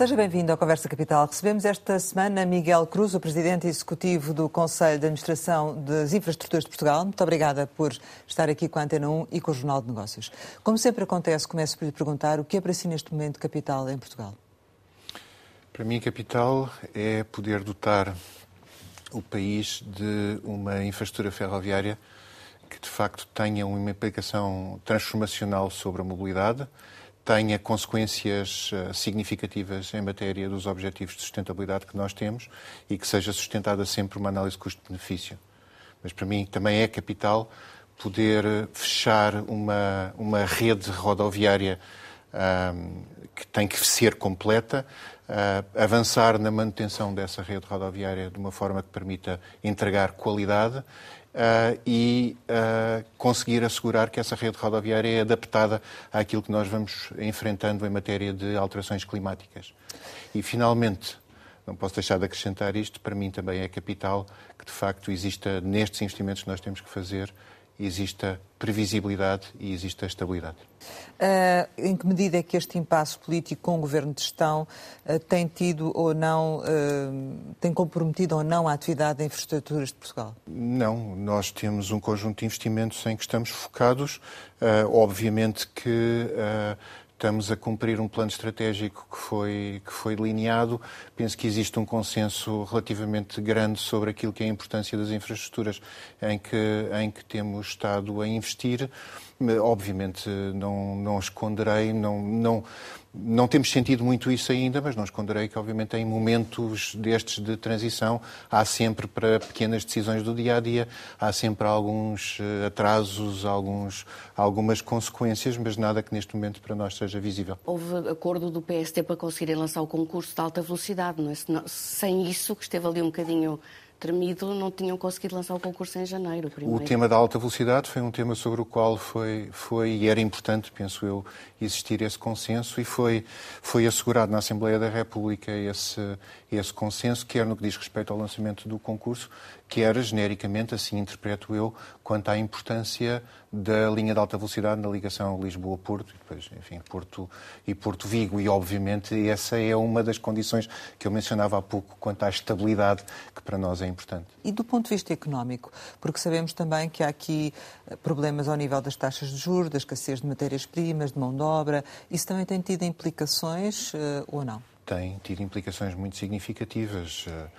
Seja bem-vindo à Conversa Capital. Recebemos esta semana Miguel Cruz, o Presidente Executivo do Conselho de Administração das Infraestruturas de Portugal. Muito obrigada por estar aqui com a Antena 1 e com o Jornal de Negócios. Como sempre acontece, começo por lhe perguntar o que é para si neste momento capital em Portugal? Para mim, capital é poder dotar o país de uma infraestrutura ferroviária que de facto tenha uma implicação transformacional sobre a mobilidade, tenha consequências eh, significativas em matéria dos objetivos de sustentabilidade que nós temos e que seja sustentada sempre uma análise custo-benefício. Mas para mim também é capital poder fechar uma, uma rede rodoviária um, que tem que ser completa, uh, avançar na manutenção dessa rede rodoviária de uma forma que permita entregar qualidade Uh, e uh, conseguir assegurar que essa rede rodoviária é adaptada àquilo que nós vamos enfrentando em matéria de alterações climáticas. E, finalmente, não posso deixar de acrescentar isto, para mim também é capital que, de facto, exista nestes investimentos que nós temos que fazer exista previsibilidade e exista estabilidade. Uh, em que medida é que este impasse político com o governo de gestão uh, tem tido ou não, uh, tem comprometido ou não a atividade de infraestruturas de Portugal? Não, nós temos um conjunto de investimentos em que estamos focados. obviamente que estamos a cumprir um plano estratégico que foi, que foi delineado. Penso que existe um consenso relativamente grande sobre aquilo que é a importância das infraestruturas em que, em que temos estado a investir. Obviamente, não, não esconderei, não, não, não temos sentido muito isso ainda, mas não esconderei que, obviamente, em momentos destes de transição, há sempre, para pequenas decisões do dia a dia, há sempre alguns eh, atrasos, alguns, algumas consequências, mas nada que neste momento para nós seja visível. Houve acordo do PST para conseguirem lançar o concurso de alta velocidade, não é? Sem isso, que esteve ali um bocadinho tremido, não tinham conseguido lançar o concurso em janeiro. Primeiro. O tema da alta velocidade foi um tema sobre o qual foi, foi e era importante, penso eu, existir esse consenso e foi, foi assegurado na Assembleia da República esse, esse consenso, quer no que diz respeito ao lançamento do concurso, quer genericamente, assim interpreto eu, quanto à importância da linha de alta velocidade na ligação Lisboa-Porto, e depois, enfim, Porto e Porto-Vigo. E, obviamente, essa é uma das condições que eu mencionava há pouco quanto à estabilidade, que para nós é importante. E do ponto de vista económico, porque sabemos também que há aqui eh, problemas ao nível das taxas de juros, da escassez de matérias-primas, de mão de obra, isso também tem tido implicações uh, ou não? Tem tido implicações muito significativas. Uh,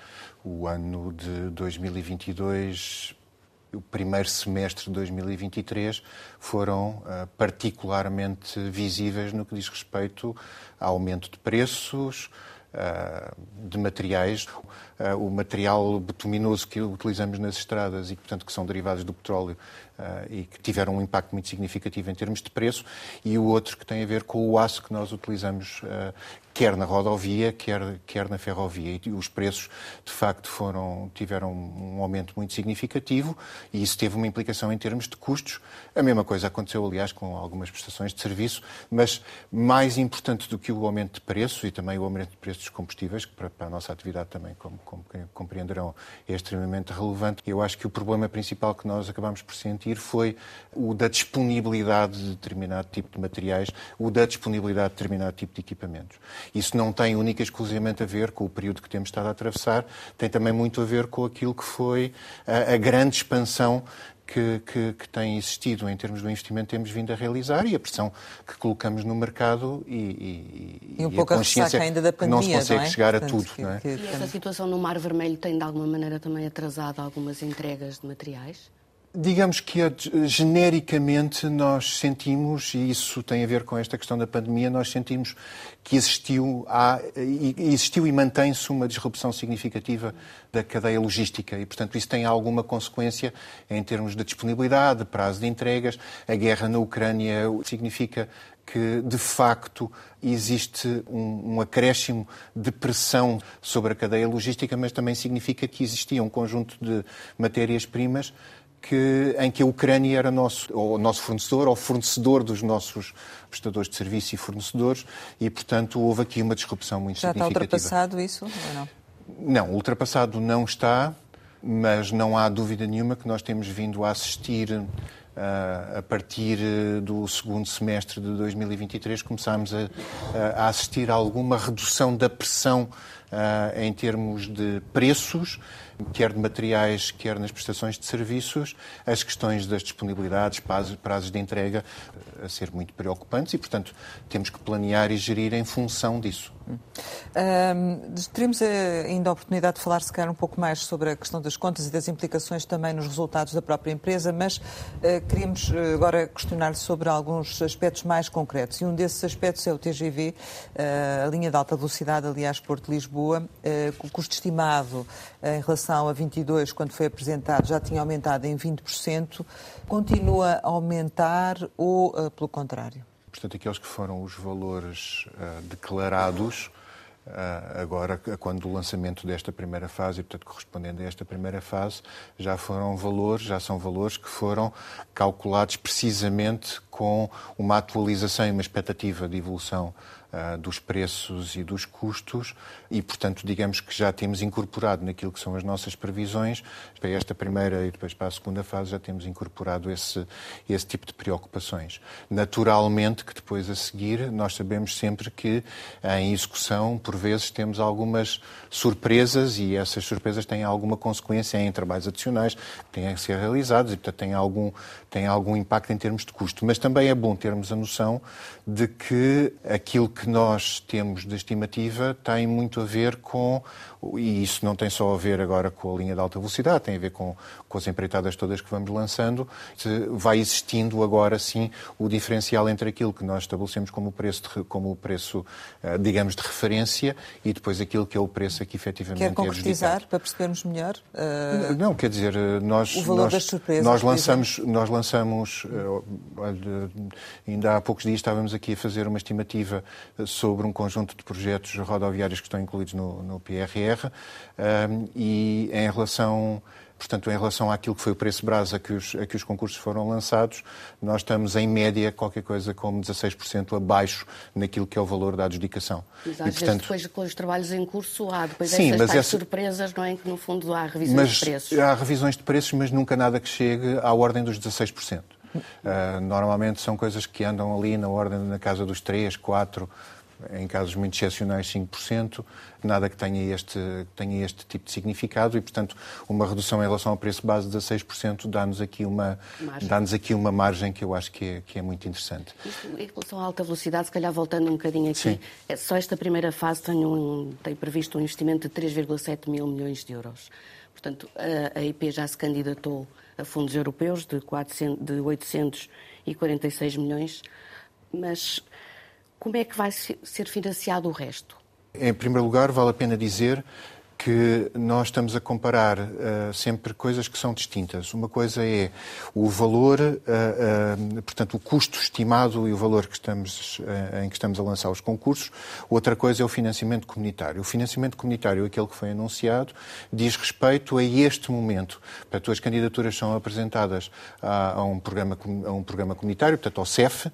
o ano de 2022 o primeiro semestre de 2023 foram uh, particularmente visíveis no que diz respeito ao aumento de preços uh, de materiais. Uh, o material betuminoso que utilizamos nas estradas e, portanto, que são derivados do petróleo e que tiveram um impacto muito significativo em termos de preço, e o outro que tem a ver com o aço que nós utilizamos quer na rodovia, quer, quer na ferrovia. E os preços, de facto, foram, tiveram um aumento muito significativo e isso teve uma implicação em termos de custos. A mesma coisa aconteceu, aliás, com algumas prestações de serviço, mas mais importante do que o aumento de preços e também o aumento de preços dos combustíveis, que para, para a nossa atividade também, como, como compreenderão, é extremamente relevante. Eu acho que o problema principal que nós acabamos por sentir foi o da disponibilidade de determinado tipo de materiais, o da disponibilidade de determinado tipo de equipamentos. Isso não tem única e exclusivamente a ver com o período que temos estado a atravessar, tem também muito a ver com aquilo que foi a, a grande expansão que, que, que, tem existido em termos do investimento que temos vindo a realizar e a pressão que colocamos no mercado e, e, e um e pouco a consciência ainda da pandemia, que não se consegue não é? chegar Portanto, a tudo. Que, não é? E essa situação no Mar Vermelho tem de alguma maneira também atrasado algumas entregas de materiais? Digamos que genericamente nós sentimos, e isso tem a ver com esta questão da pandemia, nós sentimos que existiu, há, existiu e mantém-se uma disrupção significativa da cadeia logística e, portanto, isso tem alguma consequência em termos de disponibilidade, de prazo de entregas. A guerra na Ucrânia significa que, de facto, existe um, um, acréscimo de pressão sobre a cadeia logística, mas também significa que existia um conjunto de matérias-primas que, em que a Ucrânia era nosso, ou nosso fornecedor ou fornecedor dos nossos prestadores de serviço e fornecedores e, portanto, houve aqui uma disrupção muito Já significativa. Já está ultrapassado isso ou não? Não, ultrapassado não está, mas não há dúvida nenhuma que nós temos vindo a assistir a partir do segundo semestre de 2023, começámos a, a assistir a alguma redução da pressão em termos de preços quer de materiais, quer nas prestações de serviços, as questões das disponibilidades, prazos de entrega a ser muito preocupantes e, portanto, temos que planear e gerir em função disso. Um, teremos eh, ainda a oportunidade de falar, se calhar, um pouco mais sobre a questão das contas e das implicações também nos resultados da própria empresa, mas uh, queríamos eh, agora questionar sobre alguns aspectos mais concretos. E um desses aspectos é o TGV, uh, a linha de alta velocidade, aliás, Porto de Lisboa. Uh, o custo estimado em relação a 22, quando foi apresentado, já tinha aumentado em 20%. Continua a aumentar ou, pelo contrário? Portanto, aqueles que foram os valores uh, declarados uh, agora, quando o lançamento desta primeira fase, e portanto correspondendo a esta primeira fase, já foram valores, já são valores que foram calculados precisamente com uma atualização e uma expectativa de evolução uh, dos preços e dos custos e, portanto, digamos que já temos incorporado naquilo que são as nossas previsões, para esta primeira e depois para a segunda fase, já temos incorporado esse, esse tipo de preocupações. Naturalmente que depois a seguir nós sabemos sempre que em execução, por vezes, temos algumas surpresas e essas surpresas têm alguma consequência em trabalhos adicionais que têm a ser realizados e, portanto, têm algum, têm algum impacto em termos de custo. Mas também é bom termos a noção de que aquilo que nós temos de estimativa tem muito a ver com, e isso não tem só a ver agora com a linha de alta velocidade, tem a ver com, com as empreitadas todas que vamos lançando, vai existindo agora sim o diferencial entre aquilo que nós estabelecemos como preço, de, como o preço eh, digamos, de referência e depois aquilo que é o preço que efetivamente Quer concretizar é para percebermos melhor? Uh... Não, quer dizer, nós, o valor nós, das surpresas, nós lançamos, nós lançamos ainda há poucos dias estávamos aqui a fazer uma estimativa sobre um conjunto de projetos rodoviários que estão incluídos no, no PRR um, e em relação Portanto, em relação àquilo que foi o preço brasa a que os, a que os concursos foram lançados, nós estamos em média qualquer coisa como 16% abaixo naquilo que é o valor da adjudicação. Mas às e, portanto... depois com os trabalhos em curso há depois Sim, essas essa... surpresas, não é? Que no fundo há revisões mas, de preços. Há revisões de preços, mas nunca nada que chegue à ordem dos 16%. Uh, normalmente são coisas que andam ali na ordem, na casa dos 3, 4, em casos muito excepcionais 5%, nada que tenha este, tenha este tipo de significado e, portanto, uma redução em relação ao preço base de 16% dá-nos aqui, uma, dá aqui uma margem que eu acho que é, que é muito interessante. Isto, em relação à alta velocidade, se calhar voltando um bocadinho aqui, Sim. É, só esta primeira fase tem, um, tem previsto um investimento de 3,7 mil milhões de euros. Portanto, a, a IP já se candidatou a fundos europeus de, 400, de 846 milhões, mas como é que vai ser financiado o resto? Em primeiro lugar, vale a pena dizer que nós estamos a comparar uh, sempre coisas que são distintas. Uma coisa é o valor, uh, uh, portanto, o custo estimado e o valor que estamos, em que estamos a lançar os concursos. Outra coisa é o financiamento comunitário. O financiamento comunitário, aquele que foi anunciado, diz respeito a este momento. Portanto, as candidaturas são apresentadas a, a, um, programa, a um programa comunitário, portanto, ao CEF,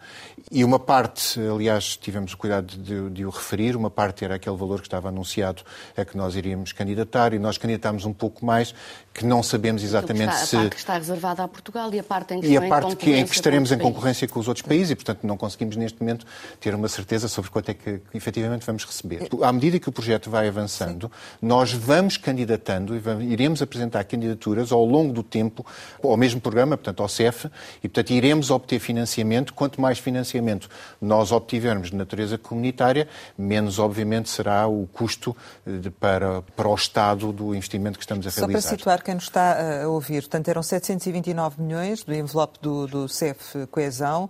e uma parte, aliás, tivemos o cuidado de, de o referir, uma parte era aquele valor que estava anunciado, é que nós iríamos candidatar e nós candidatámos um pouco mais, que não sabemos exatamente está, se... A parte que está reservada a Portugal e a parte em que, e a parte que, em que estaremos em concorrência com os outros países e, portanto, não conseguimos neste momento ter uma certeza sobre quanto é que, que efetivamente vamos receber. À medida que o projeto vai avançando, Sim. nós vamos candidatando e vamos, iremos apresentar candidaturas ao longo do tempo ao mesmo programa, portanto, ao CEF, e, portanto, iremos obter financiamento. Quanto mais financiamento nós obtivermos de natureza comunitária, menos, obviamente, será o custo de, para, para para o estado do investimento que estamos a realizar. Quem nos está eh, a ouvir, portanto, eram 729 milhões do envelope do, do CEF Coesão,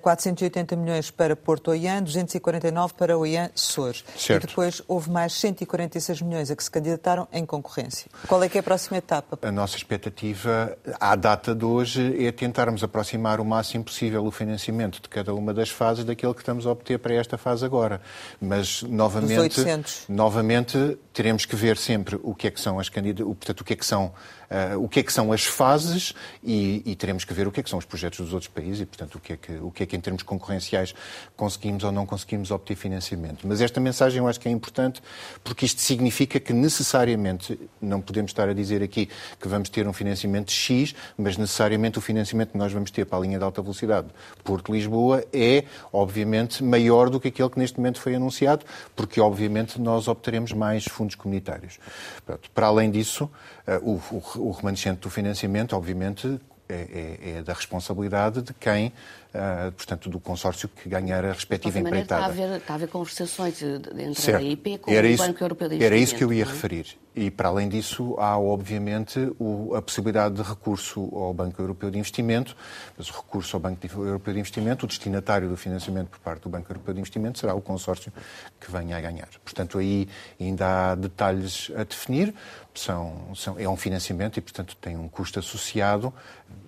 480 eh, milhões para Porto Oian, 249 para Oian Sor. Certo. E depois houve mais 146 milhões a que se candidataram em concorrência. Qual é que é a próxima etapa? A nossa expectativa, à data de hoje, é tentarmos aproximar o máximo possível o financiamento de cada uma das fases daquele que estamos a obter para esta fase agora. Mas, novamente, novamente teremos que que ver sempre o que é que são as candidaturas, portanto, o que é que são, uh, o que é que são as fases e, e, teremos que ver o que é que são os projetos dos outros países e, portanto, o que é que, o que, é que em termos concorrenciais conseguimos ou não conseguimos obter financiamento. Mas esta mensagem eu acho que é importante porque isto significa que necessariamente, não podemos estar a dizer aqui que vamos ter um financiamento X, mas necessariamente o financiamento que nós vamos ter para a linha de alta velocidade Porto-Lisboa é, obviamente, maior do que aquele que neste momento foi anunciado, porque, obviamente, nós obteremos mais fundos comunitários. Pronto. Para além disso, eh, o, o, o remanescente do financiamento, obviamente, é, é, é, da responsabilidade de quem, uh, portanto, do consórcio que ganhar a respectiva empreitada. Está a, haver, está a haver conversações entre certo. a IP com era o isso, Banco Europeu de Investimento. Era isso que eu ia é? referir. E, para além disso, há, obviamente, o, a possibilidade de recurso ao Banco Europeu de Investimento, mas o recurso ao Banco Europeu de Investimento, o destinatário do financiamento por parte do Banco Europeu de Investimento será o consórcio que venha a ganhar. Portanto, aí ainda há detalhes a definir. São, são, é um financiamento e, portanto, tem um custo associado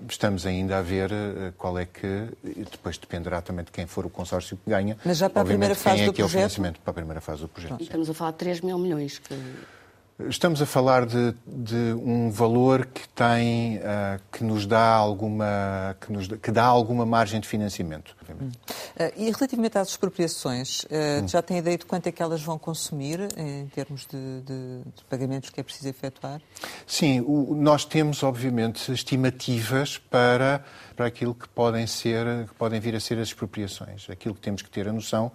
Estamos ainda a ver eh, qual é que, depois dependerá também de quem for o consórcio que ganha. Mas já para a primeira fase é do projeto? É o financiamento para a primeira fase do projeto. E estamos a falar de 3 mil milhões. Que... Estamos a falar de, de um valor que tem, uh, que nos dá alguma, que, nos, que dá alguma margem de financiamento. Hum. Uh, e relativamente às expropriações, uh, hum. já tem ideia de quanto é que elas vão consumir em termos de, de, de pagamentos que é preciso efetuar? Sim, o, nós temos obviamente estimativas para para aquilo que podem ser, que podem vir a ser as expropriações. Aquilo que temos que ter a noção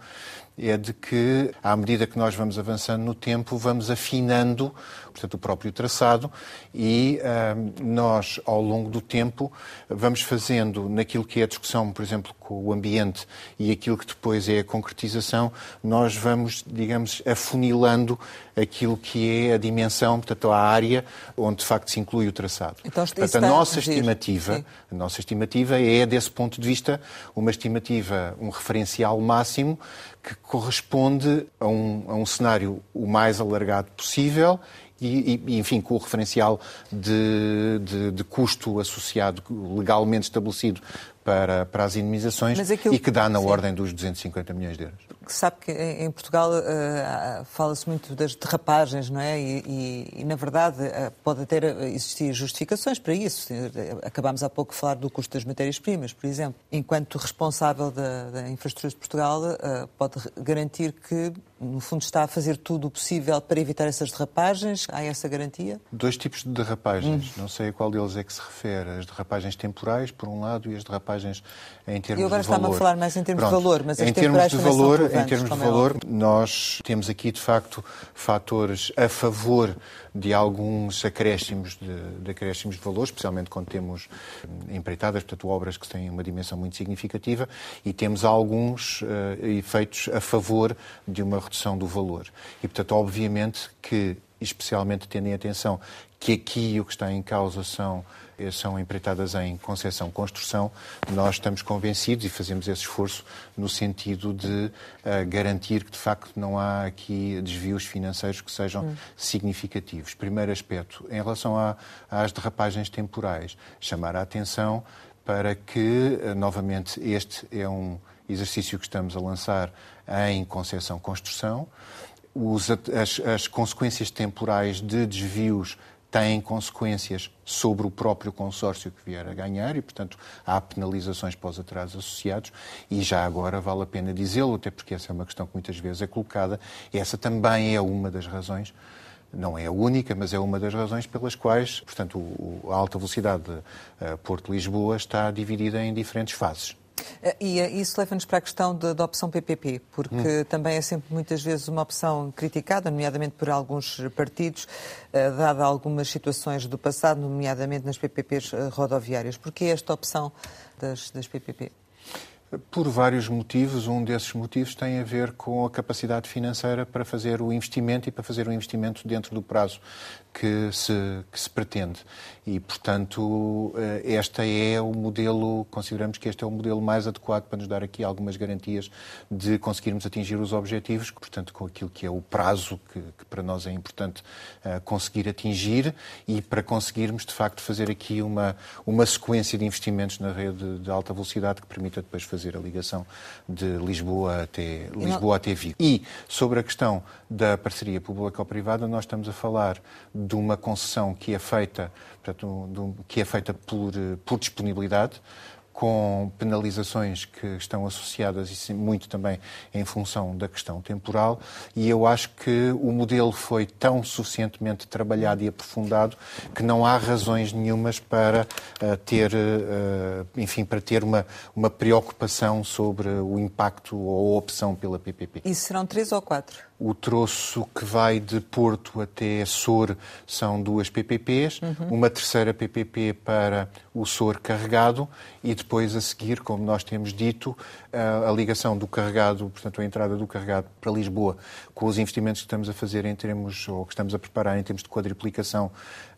é de que, à medida que nós vamos avançando no tempo, vamos afinando portanto, o próprio traçado e uh, nós, ao longo do tempo, vamos fazendo naquilo que é a discussão, por exemplo, com o ambiente e aquilo que depois é a concretização, nós vamos, digamos, afunilando aquilo que é a dimensão, portanto, a área onde de facto se inclui o traçado. Então, portanto, a nossa estimativa, a nossa estimativa é, desse ponto de vista, uma estimativa, um referencial máximo que corresponde a um, a um cenário o mais alargado possível e, e, enfim, com o referencial de, de, de, custo associado legalmente estabelecido para, para as indemnizações aquilo... e que dá na Sim. ordem dos 250 milhões de euros. Sabe que em Portugal uh, fala-se muito das derrapagens, não é? E, e, e na verdade, uh, pode até existir justificações para isso. Acabámos há pouco de falar do custo das matérias-primas, por exemplo. Enquanto responsável da, da infraestrutura de Portugal, uh, pode garantir que, no fundo, está a fazer tudo o possível para evitar essas derrapagens? Há essa garantia? Dois tipos de derrapagens. Hum. Não sei a qual deles é que se refere. As derrapagens temporais, por um lado, e as derrapagens em termos de valor. E agora está-me a falar mais em termos Pronto. de valor, mas as em termos de valor, em termos de é valor, nós temos aqui, de facto, fatores a favor de alguns acréscimos de, de, acréscimos de valor, especialmente quando temos empreitadas, portanto, obras que têm uma dimensão muito significativa, e temos alguns uh, efeitos a favor de uma redução do valor. E, portanto, obviamente que, especialmente tendo em atenção que aqui o que está em causa são eh, são empreitadas em concessão construção, nós estamos convencidos e fazemos esse esforço no sentido de uh, garantir que, de facto, não há aqui desvios financeiros que sejam hum. significativos. Primeiro aspecto, em relação a, às derrapagens temporais, chamar a atenção para que, uh, novamente, este é um exercício que estamos a lançar em concessão construção. Os, as, as consequências temporais de desvios têm consequências sobre o próprio consórcio que vier a ganhar e, portanto, há penalizações para os atrasos associados e já agora vale a pena dizê-lo, até porque essa é uma questão que muitas vezes é colocada. Essa também é uma das razões não é a única, mas é uma das razões pelas quais, portanto, a alta velocidade eh, Porto-Lisboa está dividida em diferentes fases. Eh, e eh, isso leva-nos para a questão da opção PPP, porque hum. também é sempre muitas vezes uma opção criticada, nomeadamente por alguns partidos, eh, dada algumas situações do passado, nomeadamente nas PPPs rodoviárias. Por que esta opção das, das PPP? Por vários motivos. Um desses motivos tem a ver com a capacidade financeira para fazer o investimento e para fazer o investimento dentro do prazo que se, que se pretende. E, portanto, eh, este é o modelo, consideramos que este é o modelo mais adequado para nos dar aqui algumas garantias de conseguirmos atingir os objetivos, portanto, com aquilo que é o prazo que, que para nós é importante uh, conseguir atingir e para conseguirmos, de facto, fazer aqui uma, uma sequência de investimentos na rede de alta velocidade que permita depois fazer fazer a ligação de Lisboa até, Lisboa até Vigo. E sobre a questão da parceria público-privada, nós estamos a falar de uma concessão que é feita, portanto, que é feita por, por disponibilidade, com penalizações que estão associadas e muito também em função da questão temporal, e eu acho que o modelo foi tão suficientemente trabalhado e aprofundado que não há razões nenhumas para uh, ter, uh, enfim, para ter uma, uma preocupação sobre o impacto ou a opção pela PPP. E serão três ou quatro? O troço que vai de Porto até Sor são duas PPPs, uhum. uma terceira PPP para o Sor carregado e depois a seguir, como nós temos dito, a ligação do carregado, portanto a entrada do carregado para Lisboa, com os investimentos que estamos a fazer em termos, ou que estamos a preparar em termos de quadriplicação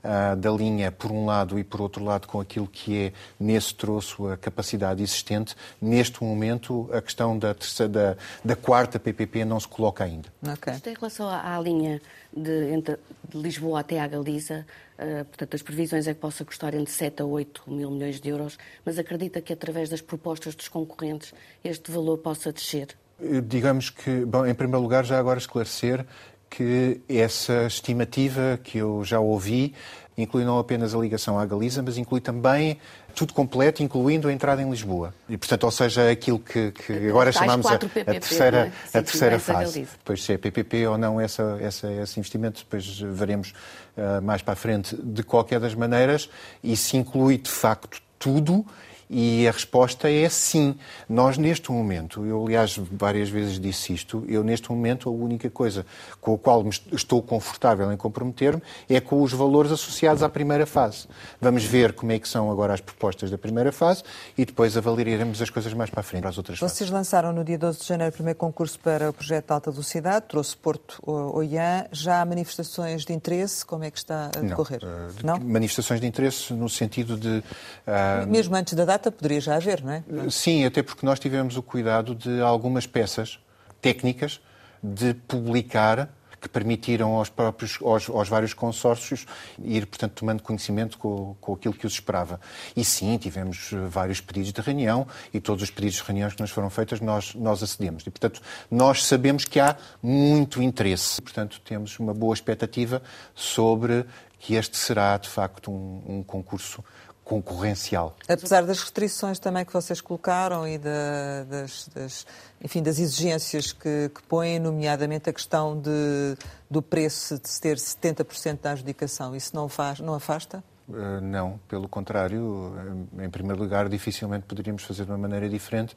uh, da linha, por um lado, e por outro lado, com aquilo que é nesse troço a capacidade existente, neste momento a questão da, terceira, da, da quarta PPP não se coloca ainda. Okay. Isto em relação à, à linha de, entre, de Lisboa até à Galiza, Uh, portanto, as previsões é que possa custar entre 7 a 8 mil milhões de euros, mas acredita que através das propostas dos concorrentes este valor possa descer? Eh, digamos que, bom, em primeiro lugar, já agora esclarecer que essa estimativa que eu já ouvi inclui não apenas a ligação à Galiza, mas inclui também tudo completo, incluindo a entrada em Lisboa. E, portanto, ou seja, aquilo que, que agora chamamos a, PPP, a, terceira, é? a terceira fase. Depois, se é PPP ou não essa, essa, esse investimento, depois veremos uh, mais para a frente. De qualquer das maneiras, isso inclui, de facto, tudo e a resposta é sim. Nós, neste momento, eu, aliás, várias vezes disse isto, eu, neste momento, a única coisa com a qual estou confortável em comprometer-me é com os valores associados à primeira fase. Vamos ver como é que são agora as propostas da primeira fase e depois avaliaremos as coisas mais para a frente, para as outras Vocês fases. lançaram no dia 12 de janeiro o primeiro concurso para o projeto de alta velocidade, trouxe Porto Oiã. Já há manifestações de interesse? Como é que está a decorrer? Não? Uh, Não? Manifestações de interesse no sentido de... Uh... Mesmo antes da data poderia já haver, não é? Sim, até porque nós tivemos o cuidado de algumas peças técnicas de publicar que permitiram aos próprios, aos, aos, vários consórcios ir, portanto, tomando conhecimento com, com aquilo que os esperava. E sim, tivemos vários pedidos de reunião e todos os pedidos de reunião que nos foram feitos nós, nós acedemos. E, portanto, nós sabemos que há muito interesse. Portanto, temos uma boa expectativa sobre que este será, de facto, um, um concurso concorrencial. Apesar das restrições também que vocês colocaram e da, das, das, enfim, das exigências que, que põem, nomeadamente a questão de, do preço de ter 70% da adjudicação, isso não, faz, não afasta? Uh, não, pelo contrário, em primeiro lugar, dificilmente poderíamos fazer de uma maneira diferente,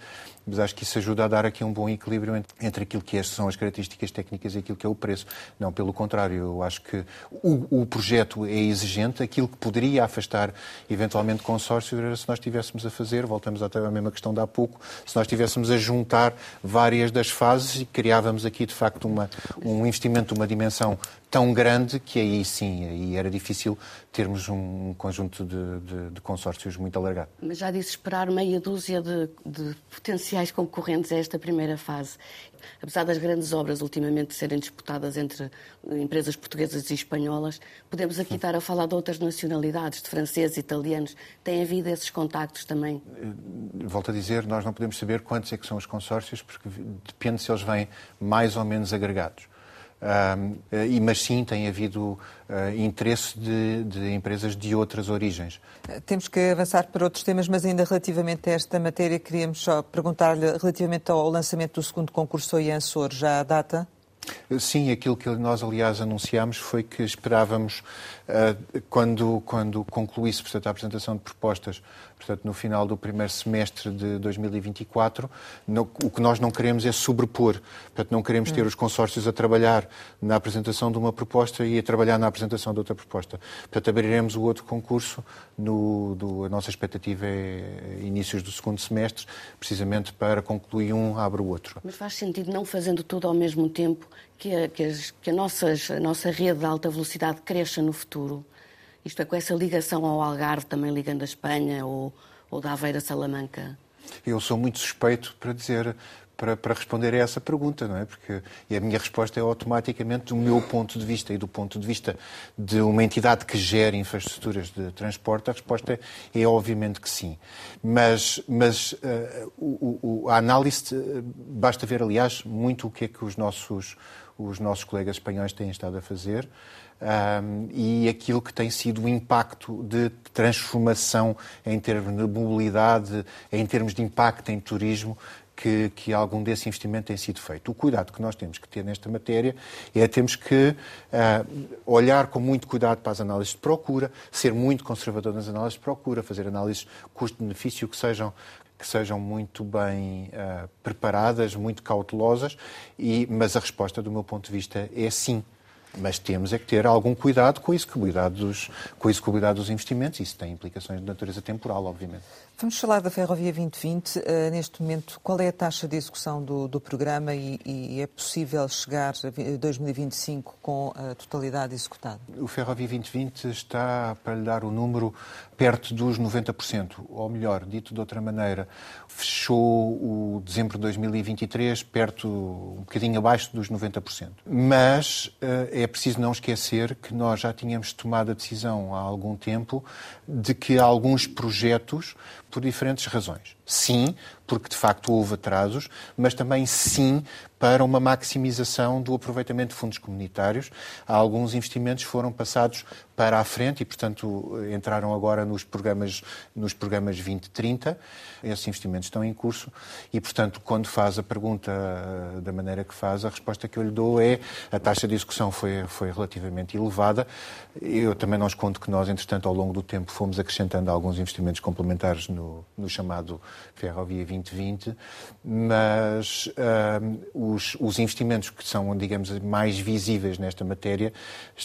mas acho que isso ajuda a dar aqui um bom equilíbrio entre, aquilo que são as características técnicas e aquilo que é o preço. Não, pelo contrário, eu acho que o, o projeto é exigente, aquilo que poderia afastar eventualmente consórcio era se nós estivéssemos a fazer, voltamos até à mesma questão de há pouco, se nós estivéssemos a juntar várias das fases e criávamos aqui de facto uma, um investimento de uma dimensão tão grande que aí sim, aí era difícil termos um conjunto de, de, de consórcios muito alargado. Mas já disse esperar meia dúzia de, de, potenciais concorrentes a esta primeira fase. Apesar das grandes obras ultimamente serem disputadas entre empresas portuguesas e espanholas, podemos aqui estar a falar de outras nacionalidades, de franceses, italianos. Tem havido esses contactos também? Eh, volto a dizer, nós não podemos saber quantos é que são os consórcios, porque depende se eles vêm mais ou menos agregados. Uh, mas sim tem havido uh, interesse de, de, empresas de outras origens. Temos que avançar para outros temas, mas ainda relativamente a esta matéria, queríamos só perguntar-lhe relativamente ao lançamento do segundo concurso Oiansor, já a data? Sim, aquilo que nós, aliás, anunciámos foi que esperávamos, quando, quando concluísse portanto, a apresentação de propostas, portanto, no final do primeiro semestre de 2024, no, o que nós não queremos é sobrepor. Portanto, não queremos ter hum. os consórcios a trabalhar na apresentação de uma proposta e a trabalhar na apresentação de outra proposta. Portanto, abriremos o outro concurso, no, do, a nossa expectativa é inícios do segundo semestre, precisamente para concluir um, abre o outro. Mas faz sentido não fazendo tudo ao mesmo tempo que a, que, as, que a, nossas, a nossa rede de alta velocidade cresça no futuro? Isto é, com essa ligação ao Algarve, também ligando a Espanha ou, ou da Aveira Salamanca? Eu sou muito suspeito para dizer, para, para, responder a essa pergunta, não é? Porque e a minha resposta é automaticamente do meu ponto de vista e do ponto de vista de uma entidade que gera infraestruturas de transporte, a resposta é, é obviamente que sim. Mas, mas uh, o, o, a análise, basta ver, aliás, muito o que é que os nossos, os nossos colegas espanhóis têm estado a fazer um, e aquilo que tem sido o impacto de transformação em termos de mobilidade, em termos de impacto em turismo, que, que, algum desse investimento tem sido feito. O cuidado que nós temos que ter nesta matéria é temos que uh, olhar com muito cuidado para as análises de procura, ser muito conservador nas análises de procura, fazer análises custo-benefício que sejam que sejam muito bem uh, preparadas, muito cautelosas, e, mas a resposta, do meu ponto de vista, é sim. Mas temos é que ter algum cuidado com a execuibilidade dos, a execuibilidade dos investimentos. Isso tem implicações de natureza temporal, obviamente. Vamos falar da Ferrovia 2020. Uh, neste momento, qual é a taxa de execução do, do programa e, e, é possível chegar a 2025 com a totalidade executada? O Ferrovia 2020 está para lhe dar o número perto dos 90%, ou melhor, dito de outra maneira, fechou o dezembro de 2023 perto, um bocadinho abaixo dos 90%. Mas eh, é preciso não esquecer que nós já tínhamos tomado a decisão há algum tempo de que alguns projetos, por diferentes razões, sim, porque de facto houve atrasos, mas também sim para uma maximização do aproveitamento de fundos comunitários. Alguns investimentos foram passados para a frente e, portanto, entraram agora nos programas, nos programas 2030. Esses investimentos estão em curso e, portanto, quando faz a pergunta eh, da maneira que faz, a resposta que eu lhe dou é a taxa de execução foi, foi relativamente elevada. Eu também não escondo que nós, entretanto, ao longo do tempo, fomos acrescentando alguns investimentos complementares no, no chamado Ferrovia 2020, mas uh, os, os investimentos que são, digamos, mais visíveis nesta matéria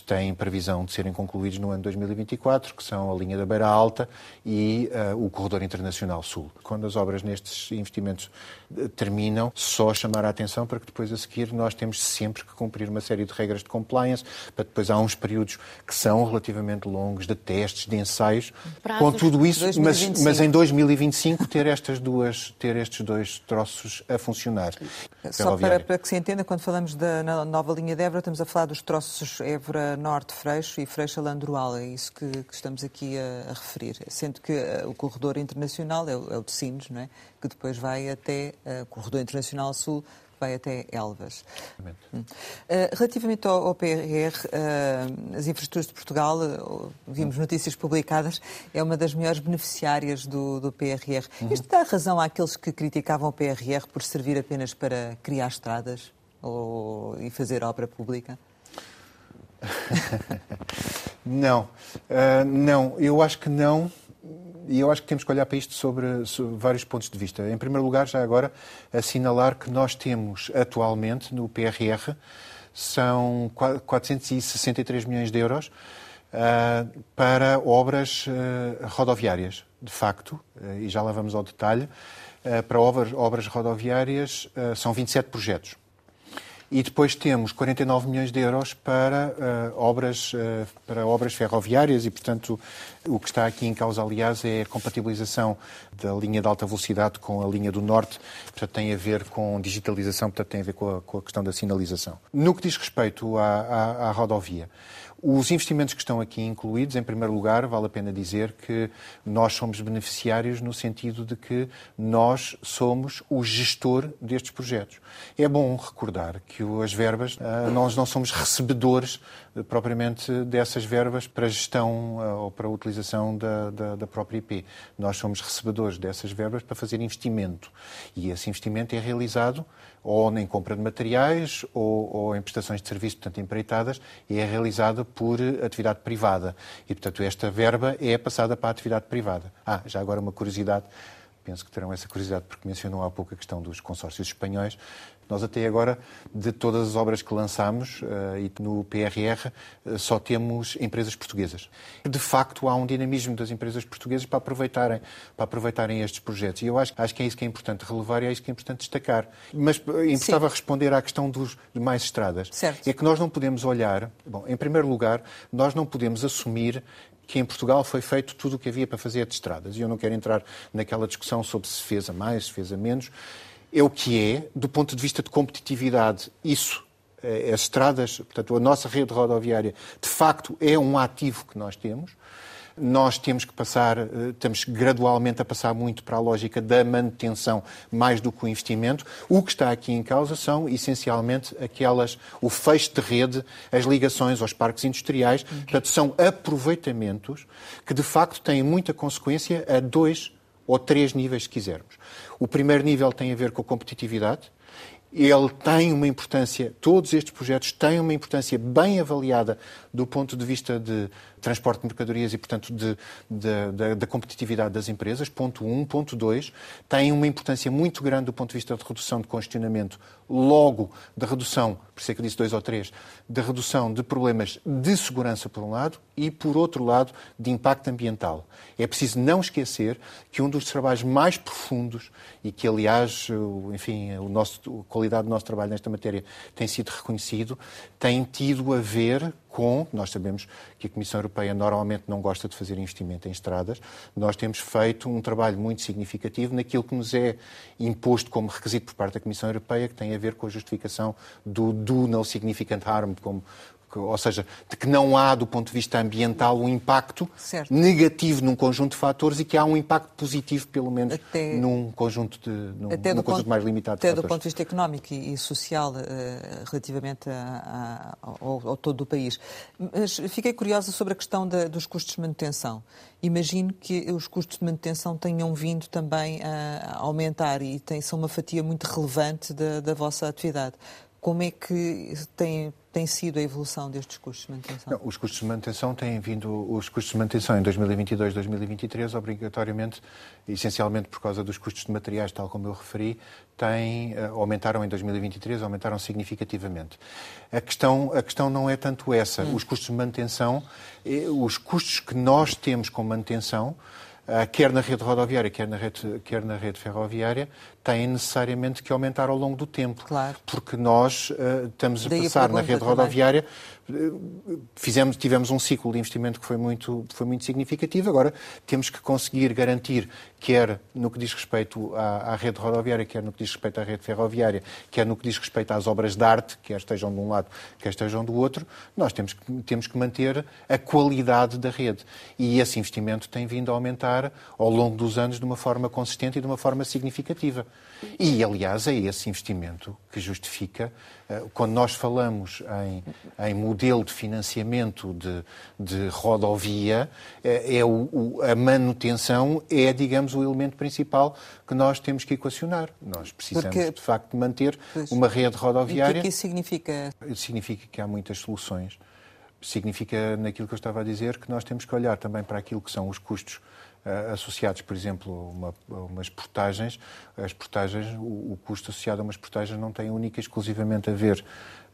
têm previsão de serem concluídos no ano 2024, que são a linha da Beira Alta e uh, o Corredor Internacional Sul. Quando as obras nestes investimentos uh, terminam, só chamar a atenção para que depois a seguir nós temos sempre que cumprir uma série de regras de compliance, para depois há uns períodos que são relativamente longos de testes, de ensaios, Prazos com tudo isso, mas, mas em 2025 ter estas duas, ter estes dois troços a funcionar. Só para, para, que se entenda, quando falamos da nova linha de Évora, estamos a falar dos troços Évora Norte Freixo e Freixo Landroal, é isso que, que estamos aqui a, a, referir. Sendo que uh, o corredor internacional é o, é o de Sines, não é? que depois vai até uh, o corredor internacional sul, vai até Elvas. Uh, relativamente ao, ao PRR, uh, as infraestruturas de Portugal, uh, vimos notícias publicadas, é uma das maiores beneficiárias do, do PRR. Uhum. Isto dá razão àqueles que criticavam o PRR por servir apenas para criar estradas ou, e fazer obra pública? não, não, eu acho que não e eu acho que temos que olhar para isto sobre, sobre, vários pontos de vista. Em primeiro lugar, já agora, assinalar que nós temos atualmente no PRR são 463 milhões de euros uh, para obras uh, rodoviárias, de facto, uh, e já lá vamos ao detalhe. para obras, obras rodoviárias são 27 projetos. E depois temos 49 milhões de euros para, uh, obras, uh, para obras ferroviárias e, portanto, o que está aqui em causa, aliás, é a compatibilização da linha de alta velocidade com a linha do norte, portanto, tem a ver com digitalização, portanto, tem a ver com a, com a questão da sinalização. No que diz respeito à, à, à rodovia, os investimentos que estão aqui incluídos, em primeiro lugar, vale a pena dizer que nós somos beneficiários no sentido de que nós somos o gestor destes projetos. É bom recordar que as verbas, ah, nós não somos recebedores eh, propriamente dessas verbas para gestão ah, ou para utilização da, da, da própria IP. Nós somos recebedores dessas verbas para fazer investimento. E esse investimento é realizado ou em compra de materiais ou, ou em prestações de serviço, portanto, empreitadas, e é realizada por atividade privada. E, portanto, esta verba é passada para a atividade privada. Ah, já agora uma curiosidade penso que terão essa curiosidade, porque mencionou há pouco a questão dos consórcios espanhóis. Nós até agora, de todas as obras que lançamos uh, e no PRR, uh, só temos empresas portuguesas. De facto, há um dinamismo das empresas portuguesas para aproveitarem, para aproveitarem estes projetos. E eu acho, acho que é isso que é importante relevar e é isso que é importante destacar. Mas eh, importava Sim. responder à questão dos demais estradas. Certo. É que nós não podemos olhar, bom, em primeiro lugar, nós não podemos assumir que em Portugal foi feito tudo o que havia para fazer de estradas. E eu não quero entrar naquela discussão sobre se fez a mais, se fez a menos. É o que é, do ponto de vista de competitividade. Isso, eh, as estradas, portanto, a nossa rede rodoviária, de facto, é um ativo que nós temos. Nós temos que passar, eh, estamos gradualmente a passar muito para a lógica da manutenção mais do que o investimento. O que está aqui em causa são, essencialmente, aquelas, o fecho de rede, as ligações aos parques industriais. Portanto, são aproveitamentos que, de facto, têm muita consequência a dois ou três níveis, se quisermos. O primeiro nível tem a ver com a competitividade. Ele tem uma importância, todos estes projetos têm uma importância bem avaliada do ponto de vista de transporte de mercadorias e, portanto, de, de, de, da competitividade das empresas. Ponto 1. Um. Ponto 2. Tem uma importância muito grande do ponto de vista de redução de congestionamento, logo da redução, por isso é que disse 2 ou 3, da redução de problemas de segurança, por um lado, e, por outro lado, de impacto ambiental. É preciso não esquecer que um dos trabalhos mais profundos e que, aliás, enfim, o nosso, a qualidade do nosso trabalho nesta matéria tem sido reconhecido, tem tido a ver com, nós sabemos que a Comissão Europeia normalmente não gosta de fazer investimento em estradas, nós temos feito um trabalho muito significativo naquilo que nos é imposto como requisito por parte da Comissão Europeia, que tem a ver com a justificação do do no significant harm, como ou seja, de que não há, do ponto de vista ambiental, um impacto certo. negativo num conjunto de fatores e que há um impacto positivo, pelo menos, até, num conjunto, de, num, até num conjunto ponto, mais limitado até de fatores. do ponto de vista económico e, e social, uh, relativamente a, a, ao, ao, todo o país. Mas fiquei curiosa sobre a questão da, dos custos de manutenção. Imagino que os custos de manutenção tenham vindo também a aumentar e tem, são uma fatia muito relevante da, da vossa atividade. Como é que tem, tem sido a evolução destes custos de manutenção? Não, os custos de manutenção têm vindo, os custos de manutenção em 2022, 2023, obrigatoriamente, essencialmente por causa dos custos de materiais, tal como eu referi, têm, eh, aumentaram em 2023, aumentaram significativamente. A questão, a questão não é tanto essa. Hum. Os custos de manutenção, eh, os custos que nós temos com manutenção, eh, quer na rede rodoviária, quer na rede, quer na rede ferroviária, têm necessariamente que aumentar ao longo do tempo. Claro. Porque nós uh, estamos a Daí passar a na rede rodoviária, uh, fizemos, tivemos um ciclo de investimento que foi muito, foi muito significativo. Agora temos que conseguir garantir, quer no que diz respeito à, à, rede rodoviária, quer no que diz respeito à rede ferroviária, quer no que diz respeito às obras de arte, quer estejam de um lado, quer estejam do outro, nós temos que, temos que manter a qualidade da rede. E esse investimento tem vindo a aumentar ao longo dos anos de uma forma consistente e de uma forma significativa. E, aliás, é esse investimento que justifica, eh, quando nós falamos em, em modelo de financiamento de, de rodovia, eh, é o, o, a manutenção é, digamos, o elemento principal que nós temos que equacionar. Nós precisamos, Porque... de facto, manter pois. uma rede rodoviária. E o que isso significa? Significa que há muitas soluções. Significa, naquilo que eu estava a dizer, que nós temos que olhar também para aquilo que são os custos associados, por exemplo, uma, a umas portagens. As portagens, o, o, custo associado a umas portagens não tem única e exclusivamente a ver,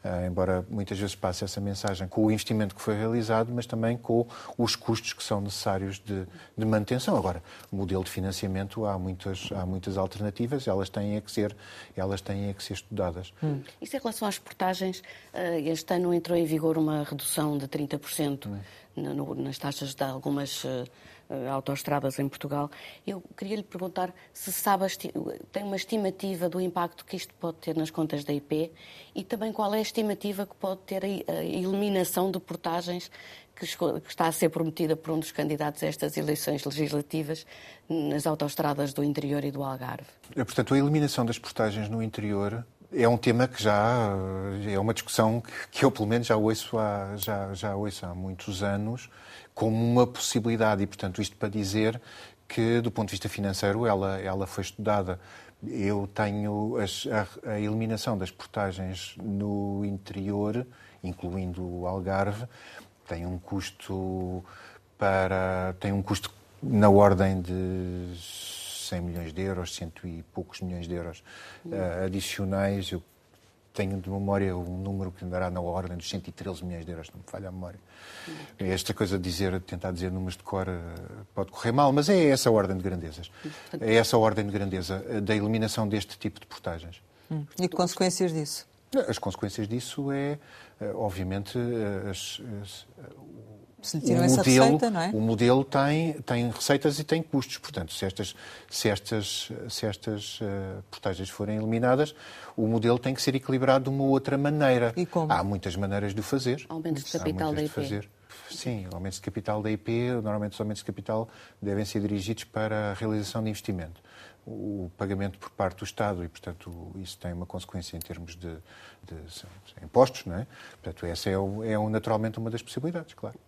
uh, embora muitas vezes passe essa mensagem, com o investimento que foi realizado, mas também com os custos que são necessários de, de manutenção. Agora, modelo de financiamento há muitas, há muitas alternativas, elas têm a que ser, elas têm a que ser estudadas. Hum. Isso em relação às portagens, eh, este ano entrou em vigor uma redução de 30% hum. nas taxas de algumas uh, autoestradas em Portugal. Eu queria lhe perguntar se sabe, tem uma estimativa do impacto que isto pode ter nas contas da IP e também qual é a estimativa que pode ter a eliminação de portagens que está a ser prometida por um dos candidatos a estas eleições legislativas nas autoestradas do interior e do Algarve. É, portanto, a eliminação das portagens no interior é um tema que já é uma discussão que eu, pelo menos, já ouço há, já, já ouço há muitos anos como uma possibilidade. E, portanto, isto para dizer que, do ponto de vista financeiro, ela, ela foi estudada. Eu tenho as, a, a, eliminação das portagens no interior, incluindo o Algarve, tem um custo para tem um custo na ordem de 100 milhões de euros, cento e poucos milhões de euros uh, adicionais. Eu tenho de memória um número que andará na ordem dos 113 milhões de euros, não me falha a memória. Esta coisa de dizer, tentar dizer números de cor eh, pode correr mal, mas é essa a ordem de grandezas. É essa a ordem de grandeza eh, da eliminação deste tipo de portagens. Hum. E que consequências disso? As consequências disso é, obviamente, as, as, Se lhe tiram o essa modelo, receita, não é? O modelo tem, tem receitas e tem custos. Portanto, se estas, se estas, se estas uh, portagens forem eliminadas, o modelo tem que ser equilibrado de uma outra maneira. E como? Há muitas maneiras de o fazer. Aumentos de capital da IP. Fazer. Sim, aumentos de capital da IP, normalmente os aumentos de capital devem ser dirigidos para a realização de investimento. O pagamento por parte do Estado, e, portanto, isso tem uma consequência em termos de, de, de impostos, não é? Portanto, essa é, é naturalmente uma das possibilidades, claro.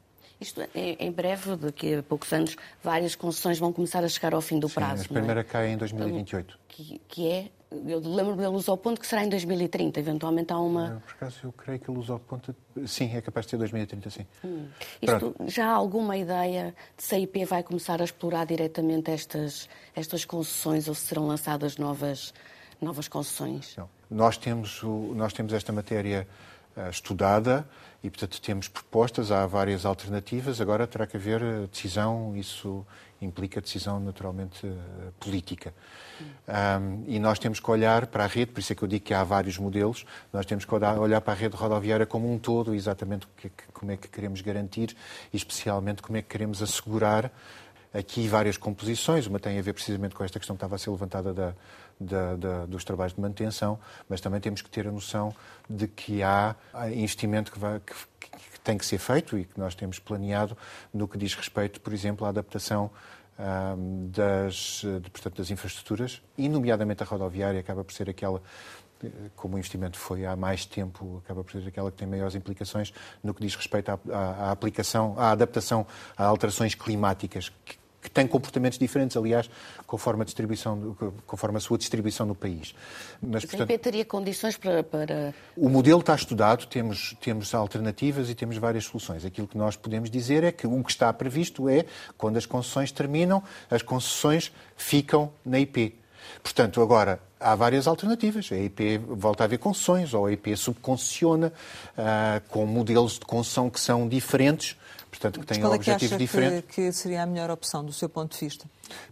Isto, é, em breve, daqui a poucos anos, várias concessões vão começar a chegar ao fim do Sim, prazo. A primeira é? cai em 2028. Que, que é, eu lembro da Luz ao Ponto que será em 2030, eventualmente há uma. Por acaso, eu creio que a Luz ao Ponto, sim, é capaz de ser 2030, sim. Hum. Isto, já há alguma ideia de se a IP vai começar a explorar diretamente estas, estas concessões ou se serão lançadas novas, novas concessões? Não. Nós temos, o, nós temos esta matéria estudada e, portanto, temos propostas, há várias alternativas. Agora terá que haver eh, decisão, isso implica decisão naturalmente eh, política. Um, e nós temos que olhar para a rede, por isso é que eu digo que há vários modelos, nós temos que olhar para a rede rodoviária como um todo, exatamente como é que queremos garantir e, especialmente, como é que queremos assegurar aqui várias composições. Uma tem a ver precisamente com esta questão que estava a ser levantada da, da, da, dos trabalhos de manutenção, mas também temos que ter a noção de que há investimento que, vai, que, que tem que ser feito e que nós temos planeado no que diz respeito, por exemplo, à adaptação das, de, portanto, das infraestruturas, e nomeadamente a rodoviária acaba por ser aquela como o investimento foi há mais tempo, acaba por ser aquela que tem maiores implicações no que diz respeito à, à, à aplicação, à adaptação a alterações climáticas, que, que têm comportamentos diferentes, aliás, conforme a, distribuição, conforme a sua distribuição no país. Mas, portanto, IP teria condições para, para, O modelo está estudado, temos, temos alternativas e temos várias soluções. Aquilo que nós podemos dizer é que o que está previsto é, quando as concessões terminam, as concessões ficam na IP. Portanto, agora, há várias alternativas. A IP volta a haver concessões, ou a IP subconcessiona, uh, com modelos de concessão que são diferentes, portanto, que têm Mas qual objetivos é que acha diferentes. Que, que seria a melhor opção, do seu ponto de vista?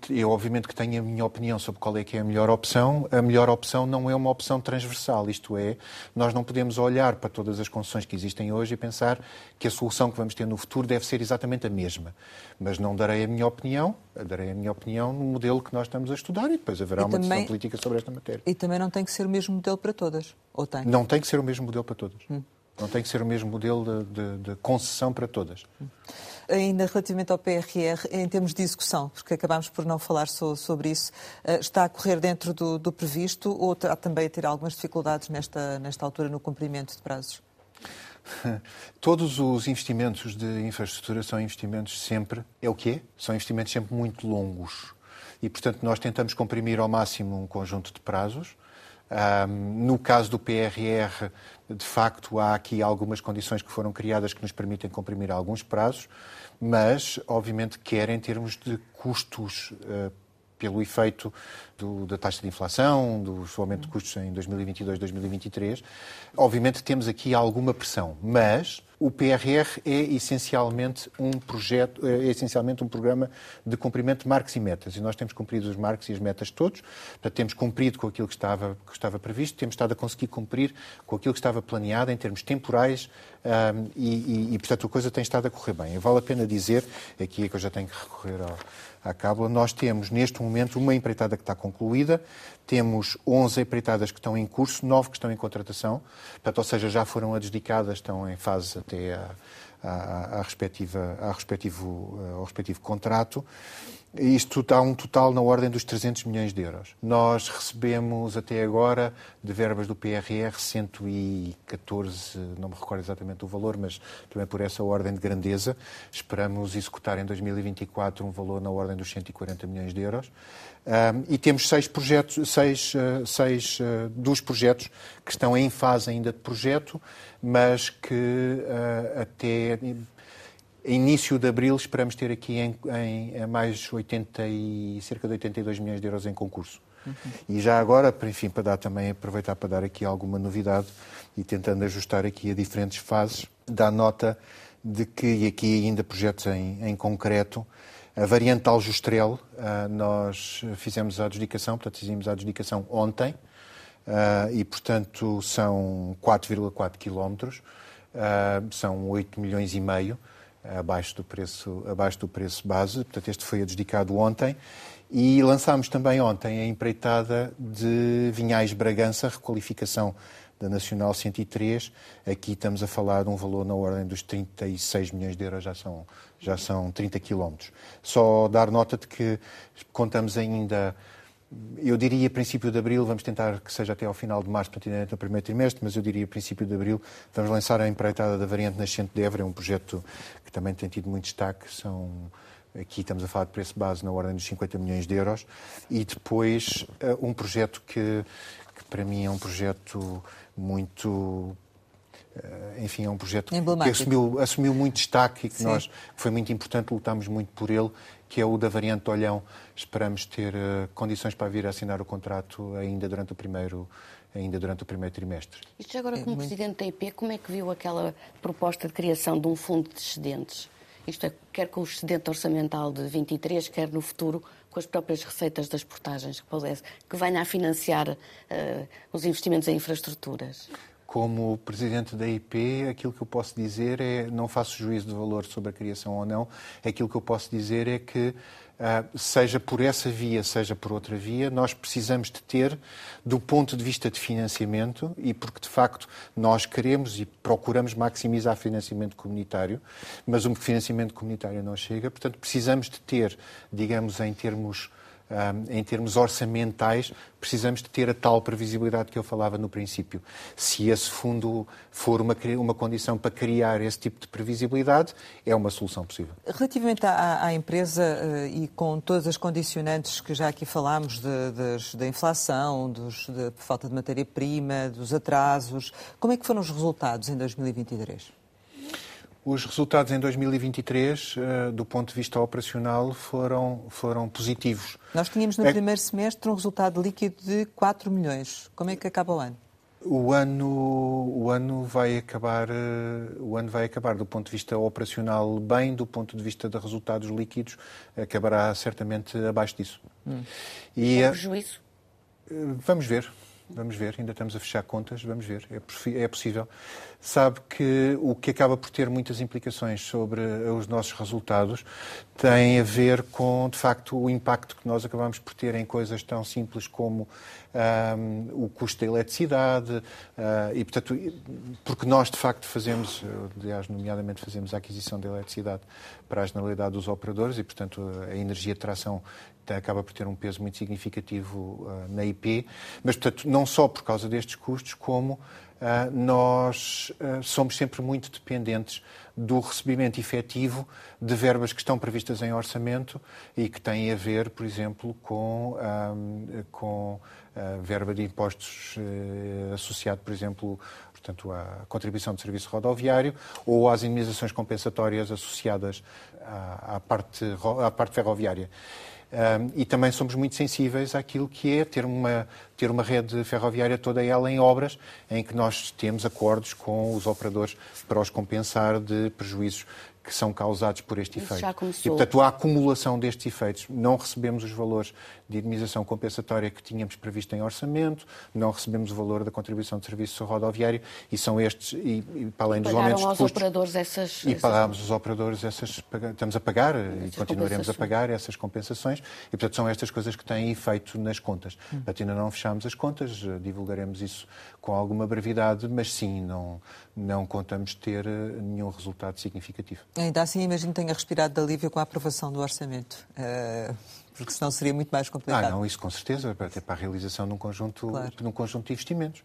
Eu, obviamente, que tenho a minha opinião sobre qual é que é a melhor opção. A melhor opção não é uma opção transversal, isto é, nós não podemos olhar para todas as concessões que existem hoje e pensar que a solução que vamos ter no futuro deve ser exatamente a mesma. Mas não darei a minha opinião, darei a minha opinião no modelo que nós estamos a estudar e depois haverá e uma também, decisão política sobre esta matéria. E também não tem que ser o mesmo modelo para todas, ou tem? Não tem que ser o mesmo modelo para todas. Hum. Não tem que ser o mesmo modelo de, de, de concessão para todas. Hum ainda relativamente ao PRR, em termos de execução, porque acabámos por não falar so, sobre isso, eh, está a correr dentro do, do previsto ou está também a ter algumas dificuldades nesta, nesta altura no cumprimento de prazos? Todos os investimentos de infraestrutura são investimentos sempre, é o que é? São investimentos sempre muito longos. E, portanto, nós tentamos comprimir ao máximo um conjunto de prazos. Um, no caso do PRR, de facto, há aqui algumas condições que foram criadas que nos permitem comprimir alguns prazos mas, obviamente, quer em termos de custos uh, pelo efeito do, da taxa de inflação, do aumento de custos em 2022, 2023. Obviamente temos aqui alguma pressão, mas o PRR é essencialmente um projeto, é essencialmente um programa de cumprimento de marcos e metas. E nós temos cumprido os marcos e as metas todos. Portanto, temos cumprido com aquilo que estava, que estava previsto, temos estado a conseguir cumprir com aquilo que estava planeado em termos temporais um, e, e, e, portanto, a coisa tem estado a correr bem. E vale a pena dizer, aqui é que eu já tenho que recorrer ao, à Cábula, nós temos neste momento uma empreitada que está concluída, temos 11 empreitadas que estão em curso, 9 que estão em contratação, portanto, ou seja, já foram adjudicadas, estão em fase até à, respectiva, à respectivo, ao respectivo contrato. Isto dá um total na ordem dos 300 milhões de euros. Nós recebemos até agora de verbas do PRR 114, não me recordo exatamente o valor, mas também por essa ordem de grandeza. Esperamos executar em 2024 um valor na ordem dos 140 milhões de euros. Um, e temos seis projetos, seis, uh, seis uh, dos projetos que estão em fase ainda de projeto, mas que uh, até início de abril esperamos ter aqui em, em, mais 80 e, cerca de 82 milhões de euros em concurso. Uhum. E já agora, enfim, para dar também, aproveitar para dar aqui alguma novidade e tentando ajustar aqui a diferentes fases, dá nota de que, e aqui ainda projetos em, em concreto, a variante Aljustrel, uh, nós fizemos a adjudicação, portanto, fizemos a adjudicação ontem, uh, e, portanto, são 4,4 quilómetros, uh, são 8 milhões e meio, abaixo do preço, abaixo do preço base. Portanto, este foi adjudicado ontem. E lançámos também ontem a empreitada de Vinhais Bragança, requalificação da Nacional 103. Aqui estamos a falar de um valor na ordem dos 36 milhões de euros, já são, já são 30 quilómetros. Só dar nota de que contamos ainda eu diria princípio de abril, vamos tentar que seja até ao final de março, praticamente no primeiro trimestre, mas eu diria princípio de abril, vamos lançar a empreitada da variante nascente de Évora, é um projeto que também tem tido muito destaque, são aqui estamos a falar de preço base na ordem dos 50 milhões de euros, e depois uh, um projeto que, que para mim é um projeto muito eh, enfim, é um projeto que assumiu, assumiu muito destaque e que Sim. nós foi muito importante, lutámos muito por ele, que é o da variante de Olhão. Esperamos ter uh, condições para vir a assinar o contrato ainda durante o primeiro ainda durante o primeiro trimestre. Isto agora, como é muito... Presidente da IP, como é que viu aquela proposta de criação de um fundo de excedentes? Isto é, quer com o excedente orçamental de 23, quer no futuro com as próprias receitas das portagens que, pudesse, que venha a financiar uh, os investimentos em infraestruturas? como presidente da IP, aquilo que eu posso dizer é, não faço juízo de valor sobre a criação ou não, aquilo que eu posso dizer é que, seja por essa via, seja por outra via, nós precisamos de ter, do ponto de vista de financiamento, e porque de facto nós queremos e procuramos maximizar financiamento comunitário, mas o financiamento comunitário não chega, portanto precisamos de ter, digamos, em termos em termos orçamentais, precisamos de ter a tal previsibilidade que eu falava no princípio. Se esse fundo for uma, uma condição para criar esse tipo de previsibilidade, é uma solução possível. Relativamente à, à empresa uh, e com todas as condicionantes que já aqui falámos, da inflação, dos, da falta de matéria-prima, dos atrasos, como é que foram os resultados em 2023? Os resultados em 2023, eh, do ponto de vista operacional, foram, foram positivos. Nós tínhamos no é... primeiro semestre um resultado líquido de 4 milhões. Como é que acaba o ano? O ano, o ano vai acabar, eh, o ano vai acabar do ponto de vista operacional bem, do ponto de vista de resultados líquidos, acabará certamente abaixo disso. Hum. E é prejuízo? Vamos ver. Vamos ver, ainda estamos a fechar contas, vamos ver, é, é possível. Sabe que o que acaba por ter muitas implicações sobre os nossos resultados tem a ver com, de facto, o impacto que nós acabamos por ter em coisas tão simples como um, o custo da eletricidade uh, e, portanto, porque nós, de facto, fazemos, aliás, nomeadamente fazemos a aquisição de eletricidade para a generalidade dos operadores e, portanto, a energia de tração acaba por ter um peso muito significativo uh, na IP, mas, portanto, não só por causa destes custos, como nós uh, somos sempre muito dependentes do recebimento efetivo de verbas que estão previstas em orçamento e que têm a ver, por exemplo, com, com a verba de impostos associado, por exemplo, portanto, à contribuição de serviço rodoviário ou às indemnizações compensatórias associadas à, à, parte, à parte ferroviária. Um, e também somos muito sensíveis àquilo que é ter uma, ter uma rede ferroviária toda ela em obras, em que nós temos acordos com os operadores para os compensar de prejuízos que são causados por este efeito. Já começou. E, portanto, a acumulação destes efeitos. Não recebemos os valores de indemnização compensatória que tínhamos previsto em orçamento, não recebemos o valor da contribuição de serviço rodoviário e são estes, e, e para além dos aumentos de custos... operadores essas... E pagámos os operadores essas... Estamos a pagar e continuaremos a pagar essas compensações e, portanto, são estas coisas que têm efeito nas contas. Hum. Portanto, ainda não fechamos as contas, divulgaremos isso com alguma brevidade, mas sim, não, não contamos ter eh, nenhum resultado significativo. Ainda assim, imagino que tenha respirado de alívio com a aprovação do orçamento. Uh, porque senão seria muito mais complicado. Ah, não, isso com certeza, até para a realização de um conjunto, claro. de um conjunto de investimentos.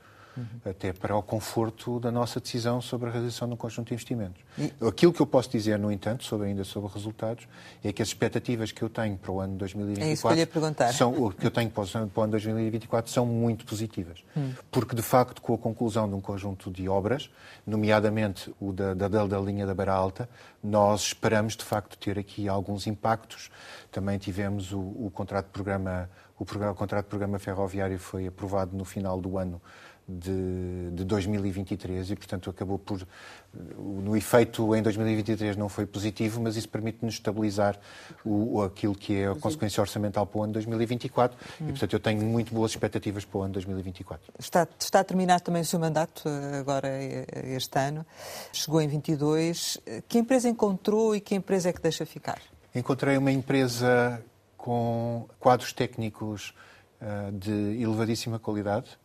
Até para o conforto da nossa decisão sobre a realização de um conjunto de investimentos. E... Aquilo que eu posso dizer, no entanto, sobre, ainda sobre resultados, é que as expectativas que eu tenho para o ano 2024 é isso que eu ia perguntar. são o que eu tenho para o, ano 2024 são muito positivas, hum. porque de facto com a conclusão de um conjunto de obras, nomeadamente o da, da, da linha da Beira Alta, nós esperamos de facto ter aqui alguns impactos. Também tivemos o, o contrato de programa o, programa, o contrato de programa ferroviário foi aprovado no final do ano de, de 2023 e, portanto, acabou por. No efeito em 2023 não foi positivo, mas isso permite-nos estabilizar o, aquilo que é a consequência orçamental para o ano 2024 hum. e, portanto, eu tenho muito boas expectativas para o ano 2024. Está, está a terminar também o seu mandato, eh, agora eh, este ano. Chegou em 22. Que empresa encontrou e que empresa é que deixa ficar? Encontrei uma empresa com quadros técnicos uh, de elevadíssima qualidade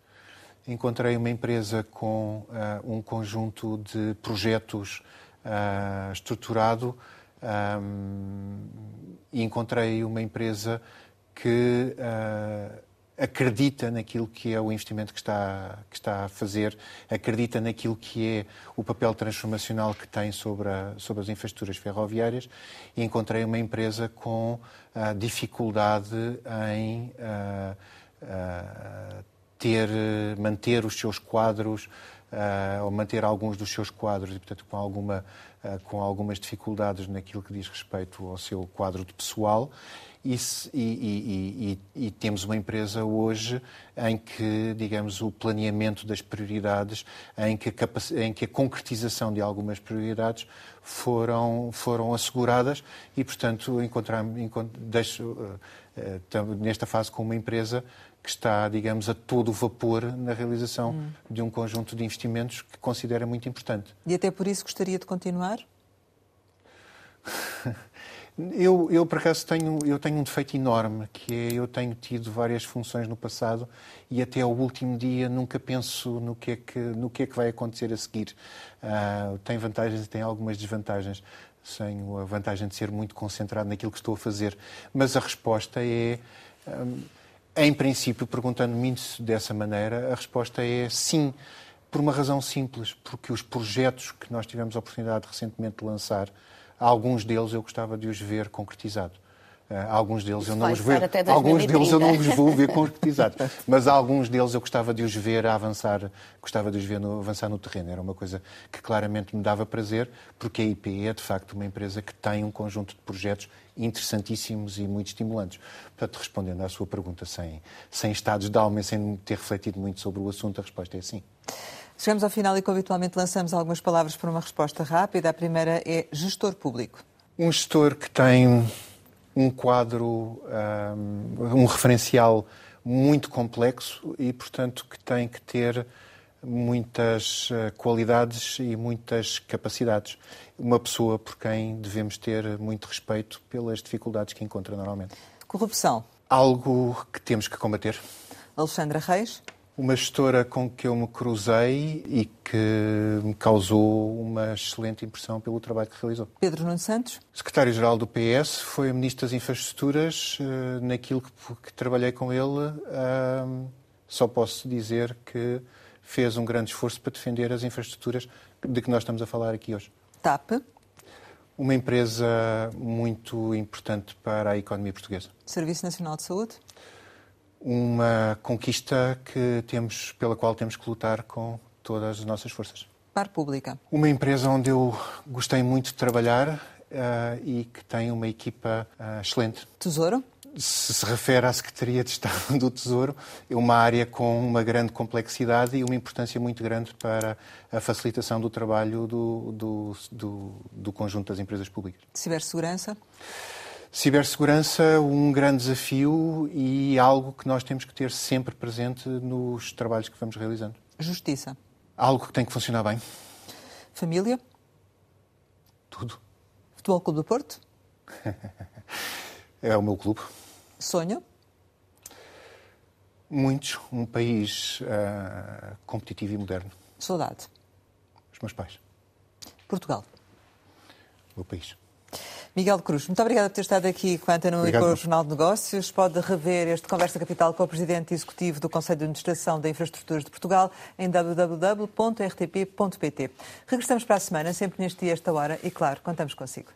encontrei uma empresa com uh, um conjunto de projetos uh, estruturado um, e encontrei uma empresa que uh, acredita naquilo que é o investimento que está, que está a fazer, acredita naquilo que é o papel transformacional que tem sobre, a, sobre as infraestruturas ferroviárias e encontrei uma empresa com dificuldade em ter, eh, manter os seus quadros uh, ou manter alguns dos seus quadros e, portanto, com, alguma, uh, com algumas dificuldades naquilo que diz respeito ao seu quadro de pessoal. E, e, e, e, temos uma empresa hoje em que, digamos, o planeamento das prioridades, em que a, em que a concretização de algumas prioridades foram, foram asseguradas e, portanto, encontrar, deixo, uh, nesta fase com uma empresa que está, digamos, a todo vapor na realização hum. de um conjunto de investimentos que considera muito importante. E até por isso gostaria de continuar? Eu, eu, por acaso, tenho, eu tenho um defeito enorme, que é eu tenho tido várias funções no passado e até ao último dia nunca penso no que é que, no que, é que vai acontecer a seguir. Uh, tem vantagens e tem algumas desvantagens. Tenho a vantagem de ser muito concentrado naquilo que estou a fazer. Mas a resposta é... Um, em princípio, perguntando-me isso dessa maneira, a resposta é sim, por uma razão simples, porque os projetos que nós tivemos a oportunidade recentemente de lançar, alguns deles eu gostava de os ver concretizados. Uh, alguns deles eu não os ver, alguns deles eu não os vou ver concretizados, mas alguns deles eu gostava de os ver a avançar, gostava de os ver no, avançar no terreno. Era uma coisa que claramente me dava prazer, porque a IP é de facto uma empresa que tem um conjunto de projetos interessantíssimos e muito estimulantes. Portanto, respondendo à sua pergunta sem, sem estados de alma e sem ter refletido muito sobre o assunto, a resposta é sim. Chegamos ao final e, como habitualmente, lançamos algumas palavras para uma resposta rápida. A primeira é gestor público. Um gestor que tem um quadro, um, um referencial muito complexo e, portanto, que tem que ter muitas eh, qualidades e muitas capacidades. Uma pessoa por quem devemos ter muito respeito pelas dificuldades que encontra normalmente. Corrupção. Algo que temos que combater. Alexandra Reis uma gestora com que eu me cruzei e que me causou uma excelente impressão pelo trabalho que realizou. Pedro Nuno Santos? Secretário-Geral do PS, foi Ministro das Infraestruturas. Eh, naquilo que, que trabalhei com ele, só posso dizer que fez um grande esforço para defender as infraestruturas de que nós estamos a falar aqui hoje. TAP? Uma empresa muito importante para a economia portuguesa. Serviço Nacional de Saúde? Uma conquista que temos, pela qual temos que lutar com todas as nossas forças. Par Pública. Uma empresa onde eu gostei muito de trabalhar uh, e que tem uma equipa uh, excelente. Tesouro? Se se refere à Secretaria de Estado do Tesouro, é uma área com uma grande complexidade e uma importância muito grande para a facilitação do trabalho do, do, do, do conjunto das empresas públicas. Cibersegurança? Cibersegurança, um grande desafio e algo que nós temos que ter sempre presente nos trabalhos que vamos realizando. Justiça. Algo que tem que funcionar bem. Família. Tudo. Futebol Clube do Porto. é o meu clube. Sonho. Muitos. Um país uh, competitivo e moderno. Saudade. Os meus pais. Portugal. O meu país. Miguel Cruz, muito obrigada por ter estado aqui com a Antena e com o Jornal de Negócios. Pode rever este Conversa Capital com o Presidente Executivo do Conselho de Administração da Infraestruturas de Portugal em www.rtp.pt. Regressamos para a semana, sempre neste dia, esta hora, e claro, contamos consigo.